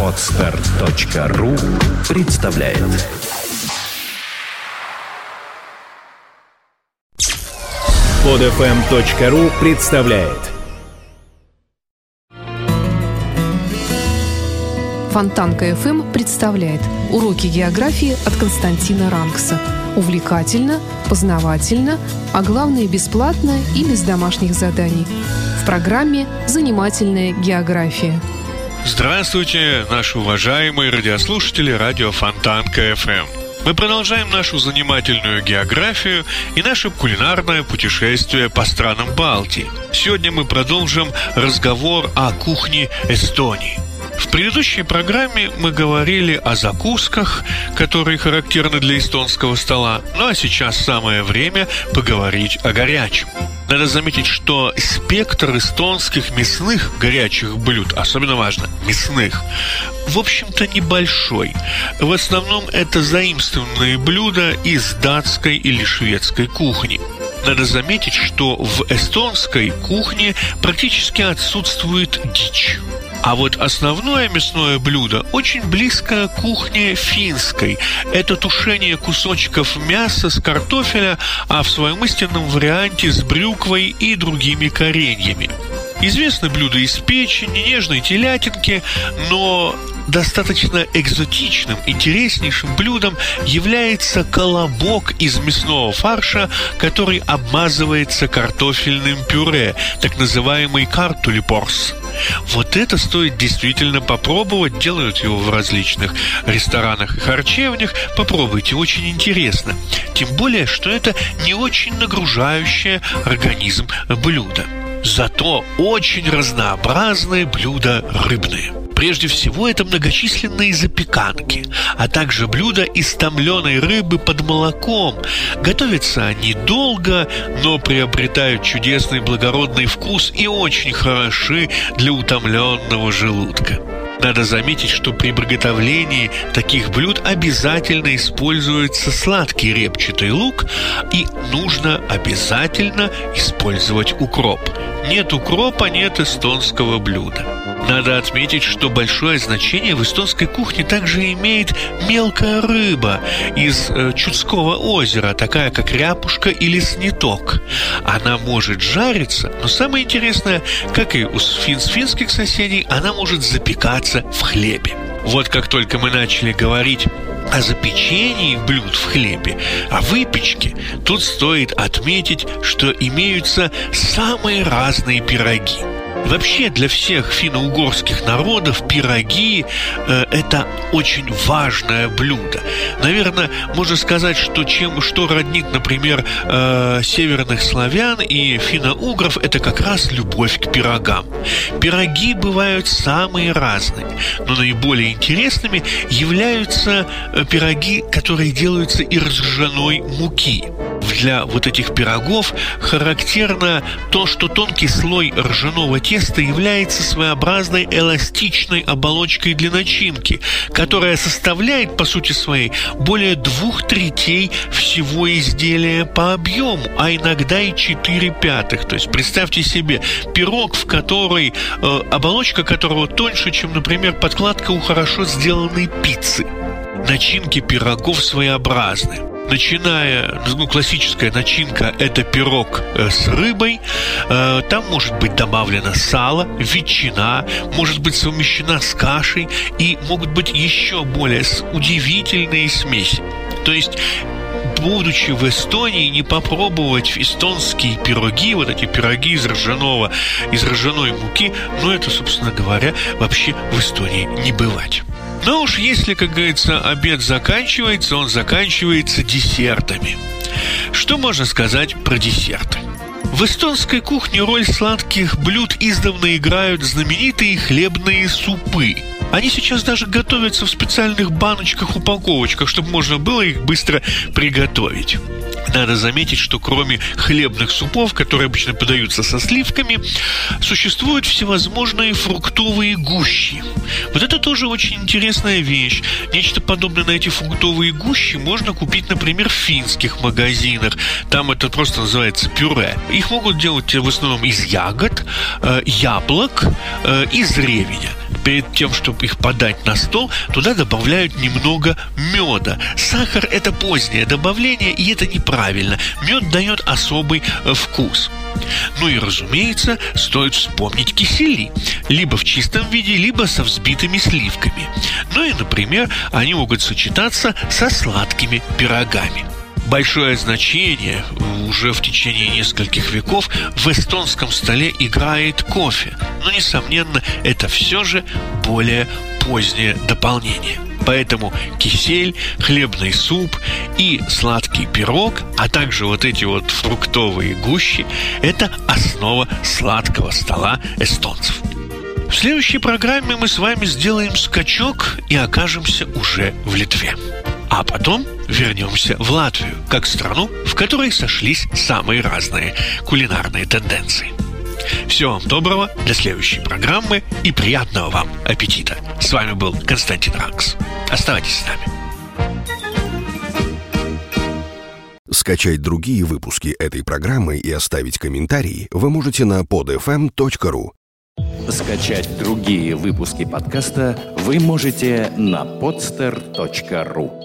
Отстар.ру представляет Подфм.ру представляет Фонтанка FM представляет уроки географии от Константина Рангса. Увлекательно, познавательно, а главное бесплатно и без домашних заданий. В программе «Занимательная география». Здравствуйте, наши уважаемые радиослушатели радио Фонтанка FM. Мы продолжаем нашу занимательную географию и наше кулинарное путешествие по странам Балтии. Сегодня мы продолжим разговор о кухне Эстонии. В предыдущей программе мы говорили о закусках, которые характерны для эстонского стола, ну а сейчас самое время поговорить о горячем. Надо заметить, что спектр эстонских мясных горячих блюд, особенно важно, мясных, в общем-то небольшой. В основном это заимствованные блюда из датской или шведской кухни. Надо заметить, что в эстонской кухне практически отсутствует дичь. А вот основное мясное блюдо очень близко кухне финской. Это тушение кусочков мяса с картофеля, а в своем истинном варианте с брюквой и другими кореньями. Известны блюда из печени, нежной телятинки, но достаточно экзотичным, интереснейшим блюдом является колобок из мясного фарша, который обмазывается картофельным пюре, так называемый картулипорс. Вот это стоит действительно попробовать. Делают его в различных ресторанах и харчевнях. Попробуйте, очень интересно. Тем более, что это не очень нагружающее организм блюдо. Зато очень разнообразные блюда рыбные. Прежде всего, это многочисленные запеканки, а также блюда из томленой рыбы под молоком. Готовятся они долго, но приобретают чудесный благородный вкус и очень хороши для утомленного желудка. Надо заметить, что при приготовлении таких блюд обязательно используется сладкий репчатый лук и нужно обязательно использовать укроп. Нет укропа, нет эстонского блюда. Надо отметить, что большое значение в эстонской кухне также имеет мелкая рыба из э, Чудского озера, такая как ряпушка или сниток. Она может жариться, но самое интересное, как и у фин финских соседей, она может запекаться в хлебе. Вот как только мы начали говорить о запечении блюд в хлебе, о выпечке, тут стоит отметить, что имеются самые разные пироги. Вообще для всех финно-угорских народов пироги э, это очень важное блюдо. Наверное, можно сказать, что чем что роднит, например, э, северных славян и финно-угров, это как раз любовь к пирогам. Пироги бывают самые разные, но наиболее интересными являются э, пироги, которые делаются из ржаной муки для вот этих пирогов характерно то, что тонкий слой ржаного теста является своеобразной эластичной оболочкой для начинки, которая составляет, по сути своей, более двух третей всего изделия по объему, а иногда и четыре пятых. То есть представьте себе пирог, в который э, оболочка которого тоньше, чем, например, подкладка у хорошо сделанной пиццы. Начинки пирогов своеобразны начиная, ну, классическая начинка – это пирог э, с рыбой. Э, там может быть добавлено сало, ветчина, может быть совмещена с кашей и могут быть еще более удивительные смеси. То есть будучи в Эстонии, не попробовать эстонские пироги, вот эти пироги из ржаного, из ржаной муки, ну это, собственно говоря, вообще в Эстонии не бывать. Но уж если, как говорится, обед заканчивается, он заканчивается десертами. Что можно сказать про десерты? В эстонской кухне роль сладких блюд издавна играют знаменитые хлебные супы. Они сейчас даже готовятся в специальных баночках, упаковочках, чтобы можно было их быстро приготовить. Надо заметить, что кроме хлебных супов, которые обычно подаются со сливками, существуют всевозможные фруктовые гущи. Вот это тоже очень интересная вещь. Нечто подобное на эти фруктовые гущи можно купить, например, в финских магазинах. Там это просто называется пюре. Их могут делать в основном из ягод, э, яблок, э, из ревеня перед тем, чтобы их подать на стол, туда добавляют немного меда. Сахар – это позднее добавление, и это неправильно. Мед дает особый э, вкус. Ну и, разумеется, стоит вспомнить кисели. Либо в чистом виде, либо со взбитыми сливками. Ну и, например, они могут сочетаться со сладкими пирогами большое значение уже в течение нескольких веков в эстонском столе играет кофе. Но, несомненно, это все же более позднее дополнение. Поэтому кисель, хлебный суп и сладкий пирог, а также вот эти вот фруктовые гущи – это основа сладкого стола эстонцев. В следующей программе мы с вами сделаем скачок и окажемся уже в Литве. А потом вернемся в Латвию, как страну, в которой сошлись самые разные кулинарные тенденции. Всего вам доброго для следующей программы и приятного вам аппетита. С вами был Константин Ранкс. Оставайтесь с нами. Скачать другие выпуски этой программы и оставить комментарии вы можете на podfm.ru. Скачать другие выпуски подкаста вы можете на podster.ru.